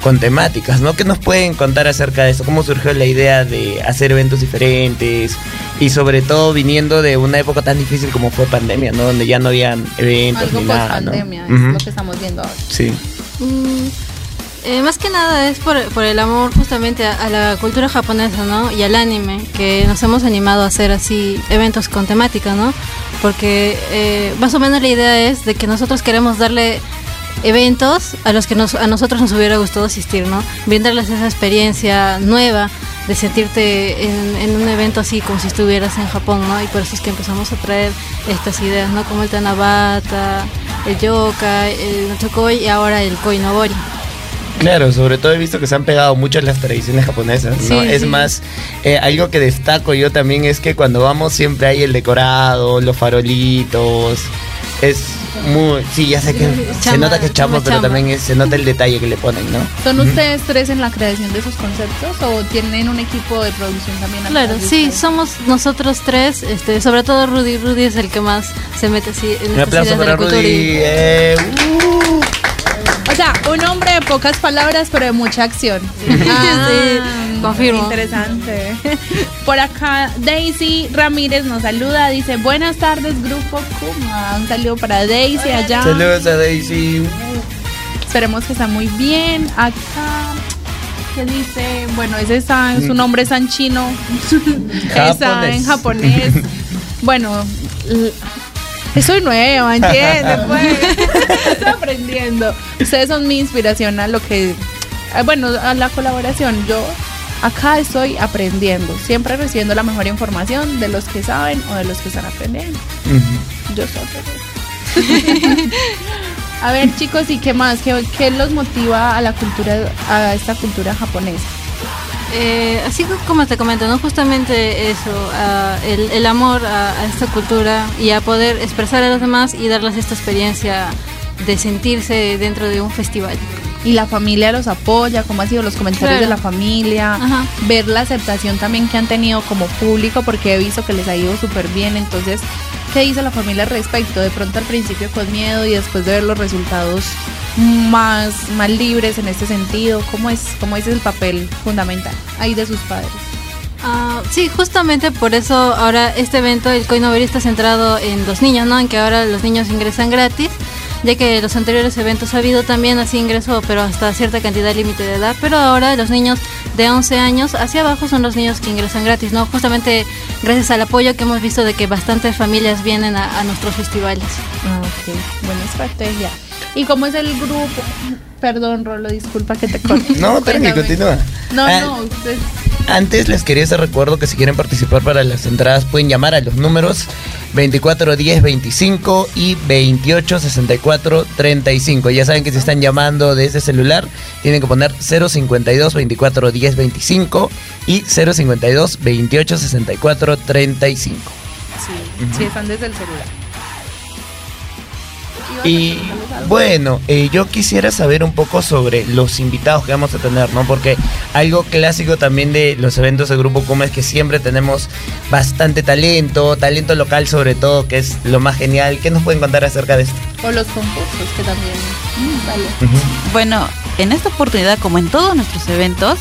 con temáticas, ¿no? ¿Qué nos pueden contar acerca de eso? ¿Cómo surgió la idea de hacer eventos diferentes? Y sobre todo viniendo de una época tan difícil como fue pandemia, ¿no? Donde ya no habían eventos Algo ni nada, ¿no? pandemia, es Ujú, lo que estamos viendo ahora. Sí. Mm, eh, más que nada es por, por el amor justamente a, a la cultura japonesa, ¿no? Y al anime, que nos hemos animado a hacer así eventos con temática, ¿no? Porque eh, más o menos la idea es de que nosotros queremos darle eventos a los que nos, a nosotros nos hubiera gustado asistir, ¿no? Brindarles esa experiencia nueva de sentirte en, en un evento así como si estuvieras en Japón, ¿no? Y por eso es que empezamos a traer estas ideas, ¿no? Como el Tanabata, el Yokai, el Nochokoi y ahora el Koinobori. Claro, sobre todo he visto que se han pegado mucho las tradiciones japonesas, ¿no? Sí, es sí. más, eh, algo que destaco yo también es que cuando vamos siempre hay el decorado, los farolitos, es muy... Sí, ya sé que se nota que es chamo, chamba, pero también es- se nota el detalle que le ponen, ¿no? ¿Son ustedes tres en la creación de esos conceptos o tienen un equipo de producción también? Claro, sí, ustedes? somos nosotros tres, este, sobre todo Rudy. Rudy es el que más se mete así en Un aplauso para Rudy. eh, uh. O sea, un hombre de pocas palabras, pero de mucha acción. (laughs) Sí, confirmo. Interesante. (laughs) Por acá, Daisy Ramírez nos saluda. Dice: Buenas tardes, Grupo Kuma. Un saludo para Daisy allá. Saludos a Daisy. Esperemos que está muy bien. Acá, ¿qué dice? Bueno, ese está, su nombre es en chino. (laughs) está en japonés. (laughs) Bueno, soy nueva, ¿entiendes? Pues, estoy aprendiendo. Ustedes son mi inspiración a lo que. Bueno, a la colaboración. Yo acá estoy aprendiendo. Siempre recibiendo la mejor información de los que saben o de los que están aprendiendo. Yo soy aprendiendo. (laughs) A ver, chicos, ¿y qué más? ¿Qué, qué los motiva a la cultura, a esta cultura japonesa? Eh, así co- como te comento, ¿no? Justamente eso, ah, el, el amor a, a esta cultura y a poder expresar a los demás y darles esta experiencia de sentirse dentro de un festival. Y la familia los apoya, cómo han sido los comentarios Claro. de la familia, Ajá. ver la aceptación también que han tenido como público, porque he visto que les ha ido súper bien. Entonces, ¿qué dice la familia al respecto? De pronto al principio con miedo y después de ver los resultados más, más libres en este sentido, ¿cómo es, cómo es el papel fundamental ahí de sus padres? Ah, sí, justamente por eso ahora este evento, el Coinoveri, está centrado en los niños, ¿no? En que ahora los niños ingresan gratis, ya que los anteriores eventos ha habido también así ingreso, pero hasta cierta cantidad límite de edad, pero ahora los niños de 11 años hacia abajo son los niños que ingresan gratis, ¿no? Justamente gracias al apoyo que hemos visto de que bastantes familias vienen a, a nuestros festivales. Ah, ok, buena estrategia. ¿Y cómo es el grupo? Perdón, Rolo, disculpa que te corte. (laughs) No, (laughs) tranqui, continúa. No, Ah, no, usted- Antes les quería hacer recuerdo que si quieren participar para las entradas pueden llamar a los números 2410 25 y 28 64 35. Ya saben que si están llamando de ese celular tienen que poner 052 24 10 25 y 052 28 64 35. sí, sí, están desde el celular. Y bueno, eh, yo quisiera saber un poco sobre los invitados que vamos a tener, ¿no? Porque algo clásico también de los eventos de Grupo Kuma es que siempre tenemos bastante talento, talento local sobre todo, que es lo más genial. ¿Qué nos pueden contar acerca de esto? O los concursos que también. Mm, vale. Bueno, en esta oportunidad, como en todos nuestros eventos,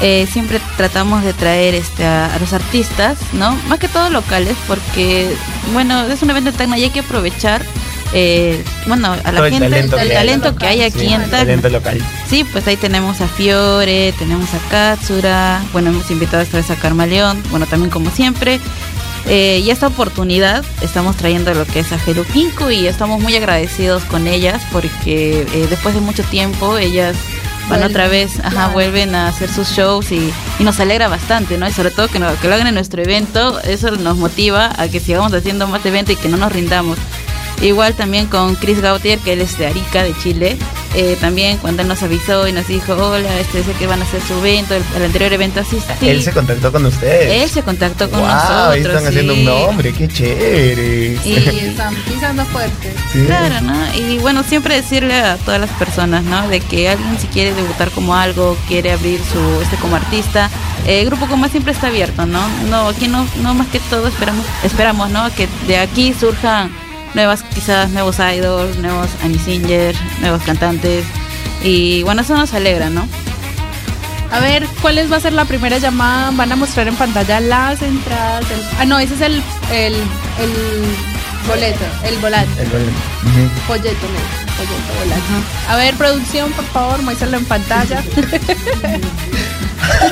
eh, siempre tratamos de traer este, a, a los artistas, ¿no? Más que todo locales, porque, bueno, es un evento de Tacna y hay que aprovechar, eh, bueno, a la Todo el gente, talento el que hay. talento que hay aquí Sí, en Tacna. talento local. Sí, pues ahí tenemos a Fiore, tenemos a Katsura, bueno, hemos invitado esta vez a Carmaleón, bueno, también como siempre. Eh, y esta oportunidad estamos trayendo lo que es a Jerupinco y estamos muy agradecidos con ellas porque eh, después de mucho tiempo ellas van Vuelven, otra vez, ajá, claro. vuelven a hacer sus shows y, y nos alegra bastante, ¿no? Y sobre todo que, no- que lo hagan en nuestro evento, eso nos motiva a que sigamos haciendo más eventos y que no nos rindamos. Igual también con Chris Gautier, que él es de Arica, de Chile. Eh, también cuando él nos avisó y nos dijo, hola, este sé que van a hacer su evento, el, el anterior evento asistí. Él se contactó con ustedes. Él se contactó con Wow, nosotros. ahí están haciendo un nombre, qué chévere. Y (laughs) están pisando fuerte. Sí. Claro, ¿no? Y bueno, siempre decirle a todas las personas, ¿no? De que alguien si quiere debutar como algo, quiere abrir su este como artista, eh, Grupo Coma siempre está abierto, ¿no? No, aquí no, no más que todo esperamos, esperamos, ¿no? Que de aquí surjan nuevas, quizás nuevos idols, nuevos Annie Singer, nuevos cantantes. Y bueno, eso nos alegra, ¿no? A ver, ¿cuál es- va a ser la primera llamada? Van a mostrar en pantalla las entradas. el- ah, no, ese es el, el, el boleto, el volante. El volante. Ujú. Folleto, no, folleto, volante. A ver, producción, por favor, muéstralo en pantalla. (laughs)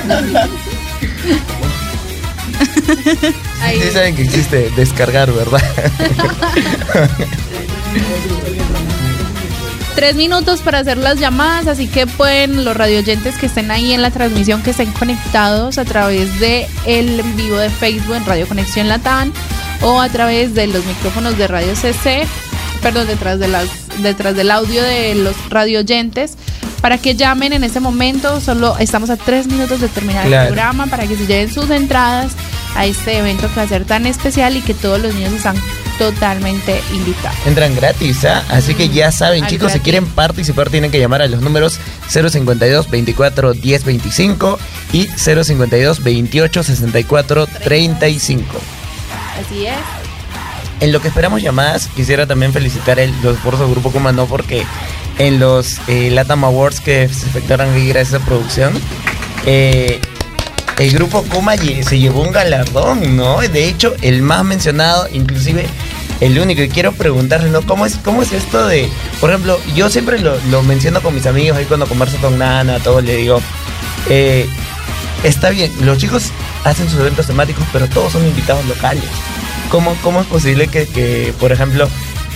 (laughs) (laughs) Ahí. Sí saben que existe descargar, ¿verdad? (laughs) Tres minutos para hacer las llamadas, así que pueden los radioyentes que estén ahí en la transmisión, que estén conectados a través de el vivo de Facebook en Radio Conexión Latán o a través de los micrófonos de Radio CC, perdón, detrás de las detrás del audio de los radioyentes, para que llamen en este momento. Solo estamos a tres minutos de terminar Claro. el programa para que se lleven sus entradas a este evento que va a ser tan especial y que todos los niños están totalmente invitados. Entran gratis, ¿ah? Así que ya saben, Al chicos, si quieren participar tienen que llamar a los números 052 24 10 25 y 052 28 64 35. Así es. En lo que esperamos llamadas, quisiera también felicitar el, los esfuerzos del Grupo Kuma, no porque en los eh, Latam Awards que se efectuaron gracias a producción, eh, el Grupo lle- se llevó un galardón, ¿no? De hecho, el más mencionado, inclusive el único. Y quiero preguntarle, ¿no? ¿Cómo es, cómo es esto de, por ejemplo, yo siempre lo, lo menciono con mis amigos ahí cuando converso con Nana, a todos le digo, eh, está bien, los chicos hacen sus eventos temáticos, pero todos son invitados locales. ¿Cómo, cómo es posible que, que, por ejemplo,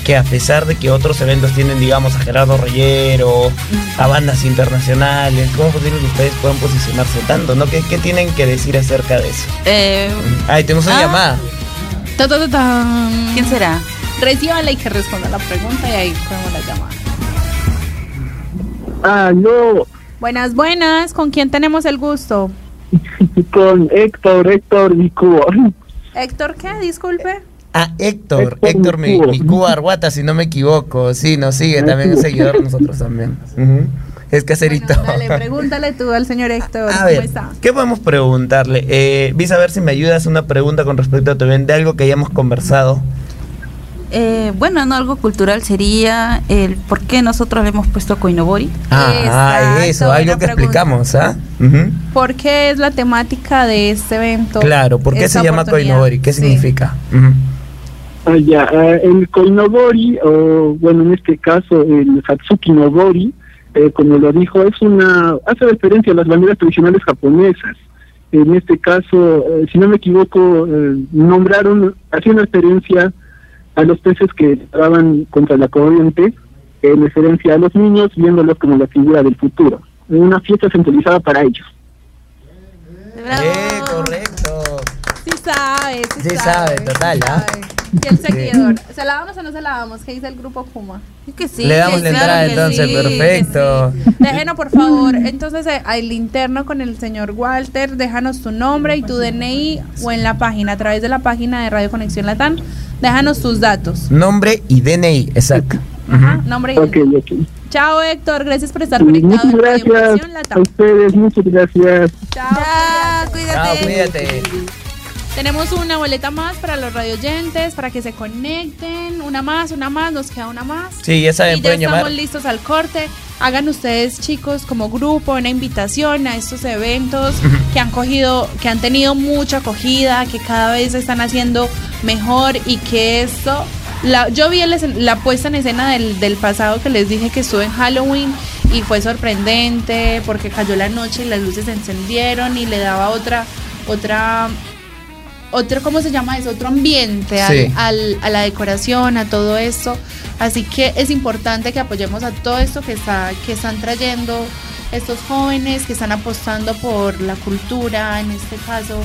que a pesar de que otros eventos tienen, digamos, a Gerardo Reyero, a bandas internacionales, ¿cómo es posible que ustedes puedan posicionarse tanto? ¿no? ¿Qué, qué tienen que decir acerca de eso? Eh, Ay, tenemos una Ah. llamada. Ta, ta, ta, tan. ¿Quién será? Recíbala y que responda la pregunta y ahí cogemos la llamada. Ah, no, Buenas, buenas. ¿Con quién tenemos el gusto? (laughs) con Héctor, Héctor Vicuo. Héctor, ¿qué? Disculpe. Ah, Héctor, Héctor Héctor mi, Micúa. mi Cuba Arguata, si no me equivoco. Sí, nos sigue también, es seguidor nosotros también. Es caserito. Dale, pregúntale tú al señor Héctor. A ¿Cómo ver, está? ¿qué podemos preguntarle? Eh, Vis, a ver si me ayudas una pregunta con respecto a tu evento, de algo que hayamos conversado. Eh, bueno, no, algo cultural sería el por qué nosotros le hemos puesto Koinobori. Ah, Exacto, eso, algo que pregunta. explicamos, ¿ah? ¿Por qué es la temática de este evento? Claro, ¿por qué se llama? Koinobori? ¿Qué Sí. significa? Ya, ah, el Koinobori, o bueno, en este caso el Hatsuki Nobori, eh, como lo dijo, es una hace referencia a las banderas tradicionales japonesas. En este caso, eh, si no me equivoco, eh, nombraron, hacían referencia a los peces que estaban contra la corriente, en referencia a los niños, viéndolos como la figura del futuro. Una fiesta centralizada para ellos. Eh, correcto. Sí sabe, sí, Sí sabe, total, ¿ah? Y el seguidor. ¿Se la damos o no se la damos? ¿Qué dice el grupo Kuma? Que sí. Le damos la entrada entonces, sí, perfecto. Déjenos, por favor. Entonces, eh, al interno con el señor Walter, déjanos tu nombre y tu DNI o en la página, a través de la página de Radio Conexión Latán, déjanos tus datos. Nombre y DNI, exacto. Ajá, nombre y Ok, DNI. ok. Chao, Héctor. Gracias por estar conectado muchas en Radio gracias Conexión a ustedes, muchas gracias. Chao. Chao, Chao, cuídate. Tenemos una boleta más para los radioyentes, para que se conecten. Una más, una más, nos queda una más. Sí, ya saben, y ya estamos llamar. listos al corte. Hagan ustedes, chicos, como grupo, una invitación a estos eventos (laughs) que han cogido, que han tenido mucha acogida, que cada vez se están haciendo mejor y que esto. La, yo vi el la puesta en escena del, del pasado que les dije que estuve en Halloween y fue sorprendente porque cayó la noche y las luces se encendieron y le daba otra, otra otro, ¿cómo se llama eso? Otro ambiente al- Sí. al- a la decoración, a todo esto. Así que es importante que apoyemos a todo esto que, está, que están trayendo estos jóvenes, que están apostando por la cultura, en este caso,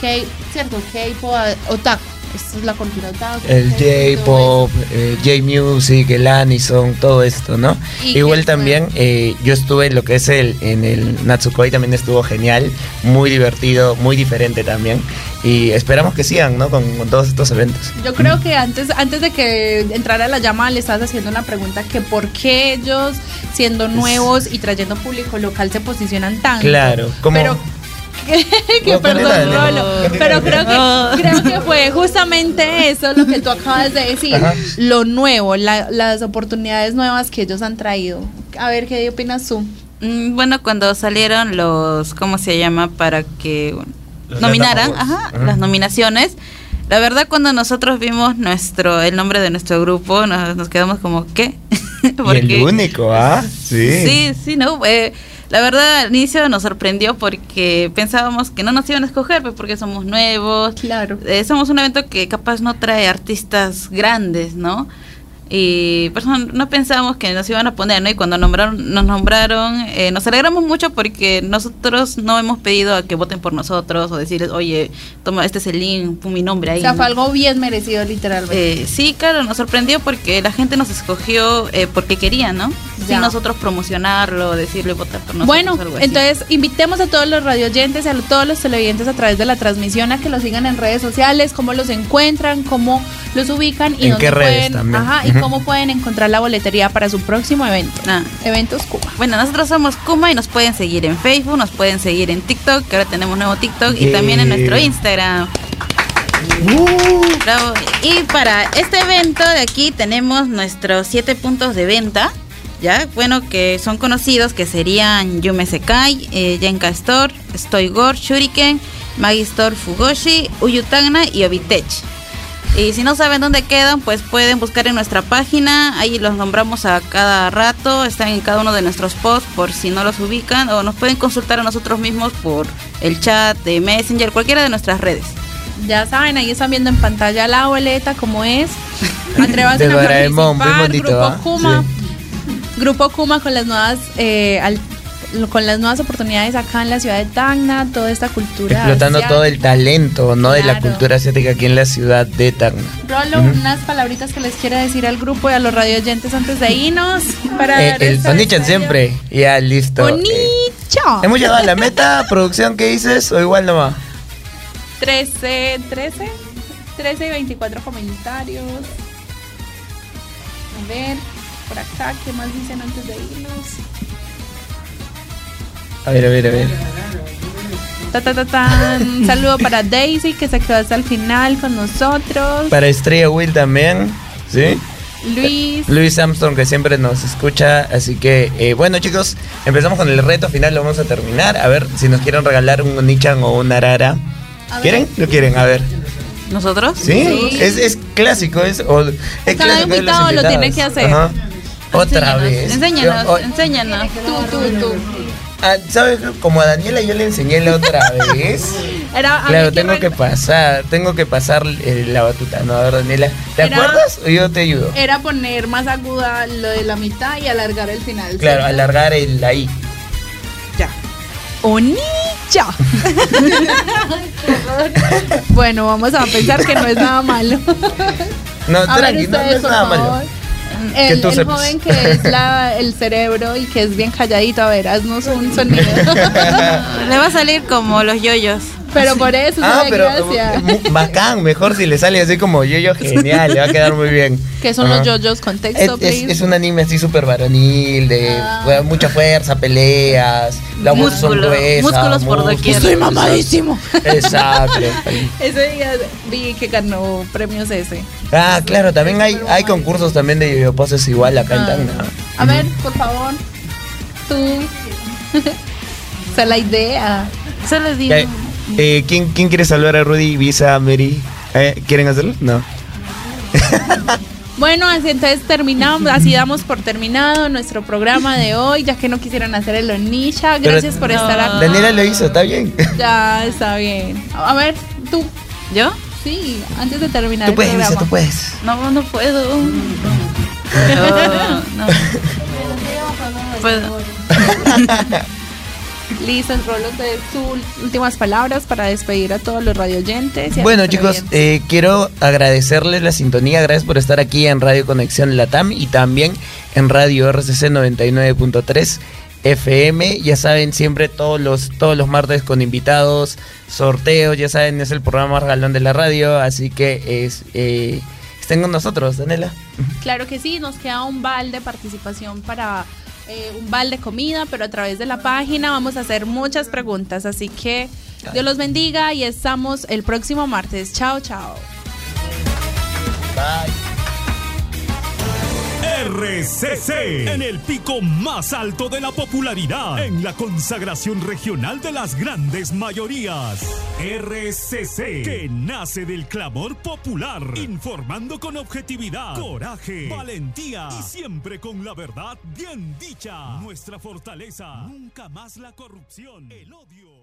K, ¿cierto? K-pop, otaku. Esto es la cultura otaku. El J-pop, eh, J-music, el Anison, todo esto, ¿no? Y Igual también eh, yo estuve en lo que es el en el Natsukoi también estuvo genial, muy divertido, muy diferente también y esperamos que sigan, ¿no? Con, con todos estos eventos. Yo creo que antes, antes de que entrara la llamada le estabas haciendo una pregunta que por qué ellos, siendo nuevos y trayendo público local, se posicionan tanto. Claro, como Pero que (laughs) No, perdón, continúa, Rolo, continúa. pero creo que creo que (laughs) fue justamente eso lo que tú acabas de decir, Ajá. lo nuevo, la- las oportunidades nuevas que ellos han traído. A ver, ¿qué opinas tú? Mm, Bueno, cuando salieron los, ¿cómo se llama? Para que Los nominaran, ajá, Ajá. las nominaciones. La verdad, cuando nosotros vimos nuestro, el nombre de nuestro grupo, nos, nos quedamos como, ¿qué? (laughs) y el único, ¿ah? Sí. Sí, sí, no. eh, la verdad, al inicio nos sorprendió porque pensábamos que no nos iban a escoger, pues porque somos nuevos. Claro. Eh, somos un evento que capaz no trae artistas grandes, ¿no? Y pues no, no pensamos que nos iban a poner, ¿no? Y cuando nombraron, nos nombraron, eh, nos alegramos mucho porque nosotros no hemos pedido a que voten por nosotros o decirles, oye, toma, este es el link, pon mi nombre ahí. O sea, ¿no? fue algo bien merecido, literalmente. Eh, sí, claro, nos sorprendió porque la gente nos escogió eh, porque quería, ¿no? Ya. Sin nosotros promocionarlo, decirle votar por nosotros. Bueno, algo así. entonces invitemos a todos los radioyentes, a todos los televidentes a través de la transmisión a que los sigan en redes sociales, cómo los encuentran, cómo los ubican y ¿En dónde qué redes pueden, también? ajá, y Cómo pueden encontrar la boletería para su próximo evento. Ah. Eventos Cuba. Bueno, nosotros somos Kuma y nos pueden seguir en Facebook, nos pueden seguir en TikTok, que ahora tenemos nuevo TikTok, y también en nuestro Instagram. Bravo. Y para este evento de aquí tenemos nuestros siete puntos de venta, ya, bueno, que son conocidos, que serían Yume Sekai, eh, Yenka Store, Stoigor, Shuriken, Magi Store Fugoshi, Uyutagna y Obitech. Y si no saben dónde quedan, pues pueden buscar en nuestra página. Ahí los nombramos a cada rato. Están en cada uno de nuestros posts por si no los ubican. O nos pueden consultar a nosotros mismos por el chat de Messenger, cualquiera de nuestras redes. Ya saben, ahí están viendo en pantalla la boleta, como es. (laughs) Atrévanse De a participar. Grupo. Kuma. Grupo Kuma con las nuevas eh, al- con las nuevas oportunidades acá en la ciudad de Tacna, toda esta cultura. Explotando asiática. todo el talento, ¿no? De la cultura asiática aquí en la ciudad de Tacna. Rolo, unas palabritas que les quiere decir al grupo y a los radioyentes antes de irnos. Para Eh, el esta Onichan despedida. siempre. Ya, listo. Eh, Onicha. ¿Hemos llegado a la meta, (laughs) producción, qué dices? ¿O igual nomás? 13, 13, 13 y 24 comentarios. A ver, por acá, ¿qué más dicen antes de irnos? A ver, a ver, a ver. Ta, ta, ta, tan. Un (laughs) saludo para Daisy que se quedó hasta el final con nosotros. Para Estrella Will también, ¿sí? Luis. Luis Armstrong que siempre nos escucha, así que eh, bueno chicos, empezamos con el reto final, lo vamos a terminar, a ver si nos quieren regalar un Onichan o una Arara. ¿Quieren? ¿Lo quieren? A ver. ¿Nosotros? ¿Sí? Es, es clásico, es, o- es Cada clásico invitado lo tiene invitados. que hacer. Ajá. Otra vez. Enséñanos, Yo- o- enséñanos. Tú, tú, tú. Ah, ¿Sabes? Como a Daniela yo le enseñé la otra (laughs) vez. Era, Claro, tengo que pasar, tengo que pasar eh, la batuta. No, a ver, Daniela, ¿te Era- acuerdas o yo te ayudo? Era poner más aguda lo de la mitad y alargar el final. Claro, alargar el ahí. Onicha. (laughs) bueno, vamos a pensar que no es nada malo. No, A ver, no, es nada favor. malo. El, joven que es la- el cerebro y que es bien calladito, a ver, haznos un sonido. (laughs) Le va a salir como los yoyos. Pero por eso Ah, es pero gracia. eh, bacán, mejor si le sale así como yo-yo, genial, le va a quedar muy bien. ¿Qué son Ajá. los yoyos? Contexto, Es, es- es un anime así súper varonil, de Ah. mucha fuerza, peleas, las voces son gruesas. músculos por doquier. Estoy mamadísimo. Exacto. (laughs) Ese día vi que ganó premios ese. Ah, claro, también hay, hay concursos también de yo poses igual acá en Ah. Tacna. A ver, por favor, tú. (laughs) Esa es la idea. Solo digo. Eh, ¿quién, ¿Quién quiere saludar a Rudy, Visa, Mary? Eh, ¿Quieren hacerlo? No. (laughs) Bueno, así entonces terminamos, así damos por terminado nuestro programa de hoy, ya que no quisieron hacer el Onisha. Gracias Pero- por estar aquí. Daniela lo hizo, ¿está bien? (laughs) Ya está bien. A ver, tú. ¿Yo? Sí, antes de terminar Tú el puedes, Visa, programa. tú puedes. No, no puedo. No, no. (laughs) Puedo. Listo, Rolos, de sus últimas palabras para despedir a todos los radioyentes. y Bueno chicos, eh, quiero agradecerles la sintonía, gracias por estar aquí en Radio Conexión Latam y también en Radio RCC 99.3 FM. Ya saben, siempre todos los, todos los martes con invitados, sorteos, ya saben, es el programa galón de la radio, así que es, eh, estén con nosotros, Daniela. Claro que sí, nos queda un bal de participación para eh, un bal de comida, pero a través de la página vamos a hacer muchas preguntas, así que Dios los bendiga y estamos el próximo martes. Chao, chao. RCC, en el pico más alto de la popularidad, en la consagración regional de las grandes mayorías. RCC, que nace del clamor popular, informando con objetividad, coraje, valentía y siempre con la verdad bien dicha. Nuestra fortaleza, nunca más la corrupción, el odio.